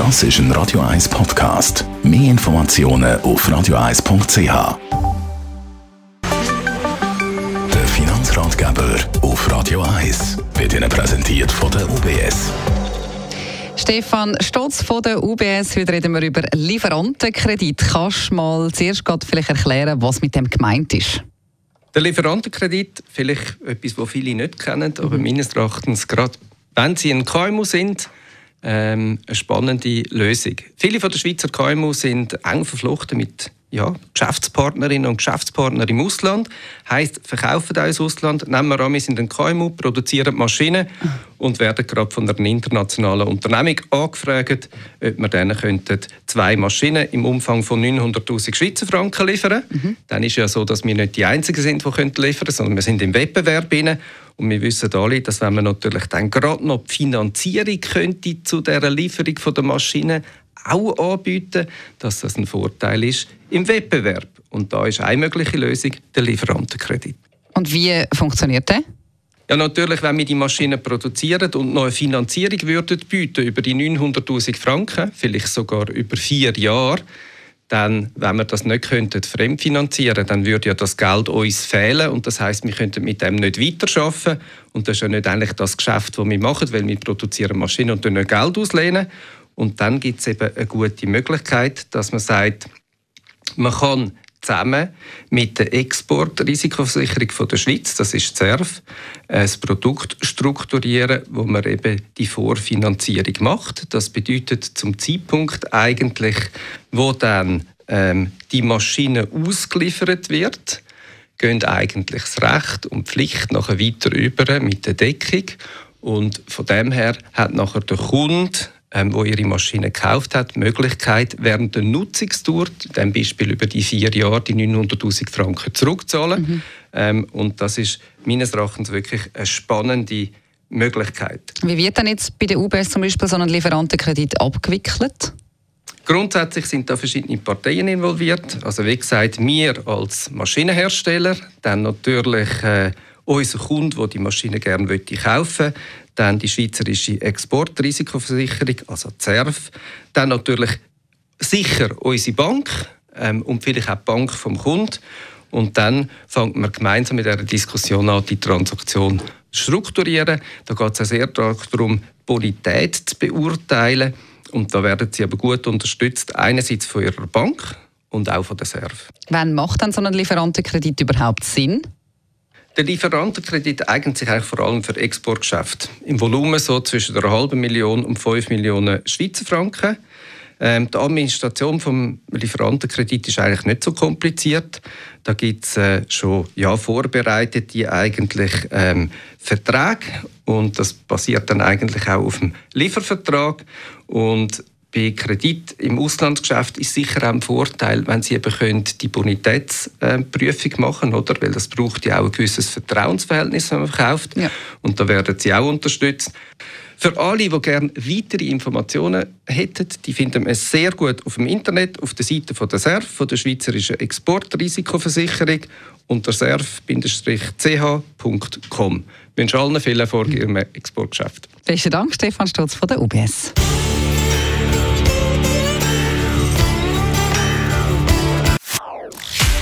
Das ist ein Radio 1 Podcast. Mehr Informationen auf radio1.ch. Der Finanzratgeber auf Radio 1 wird Ihnen präsentiert von der UBS. Stefan Stotz von der UBS. Heute reden wir über Lieferantenkredit. Kannst du mal zuerst vielleicht erklären, was mit dem gemeint ist? Der Lieferantenkredit, vielleicht etwas, was viele nicht kennen, aber mhm. meines Erachtens, gerade wenn Sie ein KMU sind, ähm, eine spannende Lösung. Viele von der Schweizer KMU sind eng verflochten mit ja, Geschäftspartnerinnen und Geschäftspartner im Ausland. Heißt, verkaufen ins Ausland, nehmen wir an, wir sind ein KMU, produzieren Maschinen und werden gerade von einer internationalen Unternehmung angefragt, ob wir denen könnten zwei Maschinen im Umfang von 900'000 Schweizer Franken liefern. Mhm. Dann ist ja so, dass wir nicht die Einzigen sind, die liefern können, sondern wir sind im Wettbewerb inne und wir wissen alle, dass wenn man natürlich dann gerade noch die Finanzierung könnte zu dieser Lieferung der Maschine auch anbieten, dass das ein Vorteil ist im Wettbewerb. Und da ist eine mögliche Lösung der Lieferantenkredit. Und wie funktioniert der? Ja, natürlich, wenn wir die Maschinen produzieren und noch eine Finanzierung würden bieten über die 900.000 Franken, vielleicht sogar über vier Jahre, dann, wenn wir das nicht könnten, fremdfinanzieren dann würde ja das Geld uns fehlen und das heißt, wir könnten mit dem nicht weiterarbeiten und das ist ja nicht eigentlich das Geschäft, das wir machen, weil wir produzieren Maschinen und nicht Geld auslehnen und dann gibt es eben eine gute Möglichkeit, dass man sagt, man kann zusammen mit der Exportrisikoversicherung der Schweiz, das ist CERF, ein Produkt strukturieren, wo man eben die Vorfinanzierung macht. Das bedeutet zum Zeitpunkt eigentlich, wo dann ähm, die Maschine ausgeliefert wird, gehen eigentlich das Recht und die Pflicht nachher weiter über mit der Deckung. Und von dem her hat nachher der Kunde ähm, wo ihre Maschine gekauft hat, die Möglichkeit, während der Nutzungstour, in diesem Beispiel über die vier Jahre, die 900'000 Franken zurückzuzahlen. Mhm. Ähm, und das ist meines Erachtens wirklich eine spannende Möglichkeit. Wie wird denn jetzt bei der UBS zum Beispiel so ein Lieferantenkredit abgewickelt? Grundsätzlich sind da verschiedene Parteien involviert. Also wie gesagt, wir als Maschinenhersteller, dann natürlich äh, unser Kunde, der die Maschine gerne kaufen möchte, dann die Schweizerische Exportrisikoversicherung, also CERF, dann natürlich sicher unsere Bank ähm, und vielleicht auch die Bank vom Kunden. Und dann fängt man gemeinsam mit dieser Diskussion an, die Transaktion zu strukturieren. Da geht es sehr darum, Bonität zu beurteilen. Und da werden sie aber gut unterstützt, einerseits von ihrer Bank und auch von der SERF. Wann macht dann so ein Lieferantenkredit überhaupt Sinn? Der Lieferantenkredit eignet sich eigentlich vor allem für Exportgeschäfte. Im Volumen so zwischen einer halben Million und fünf Millionen Schweizer Franken. Ähm, die Administration vom Lieferantenkredit ist eigentlich nicht so kompliziert. Da gibt es äh, schon ja, vorbereitete eigentlich ähm, Verträge und das basiert dann eigentlich auch auf dem Liefervertrag und bei Kredit im Auslandsgeschäft ist sicher auch ein Vorteil, wenn Sie eben können die Bonitätsprüfung machen oder? Weil das braucht ja auch ein gewisses Vertrauensverhältnis, wenn man verkauft. Ja. Und da werden Sie auch unterstützt. Für alle, die gerne weitere Informationen hätten, die finden wir sehr gut auf dem Internet, auf der Seite von der SERF, von der Schweizerischen Exportrisikoversicherung, unter serf-ch.com. Ich wünsche allen viel Erfolg in Ihrem Exportgeschäft. Besten Dank, Stefan Stutz von der UBS.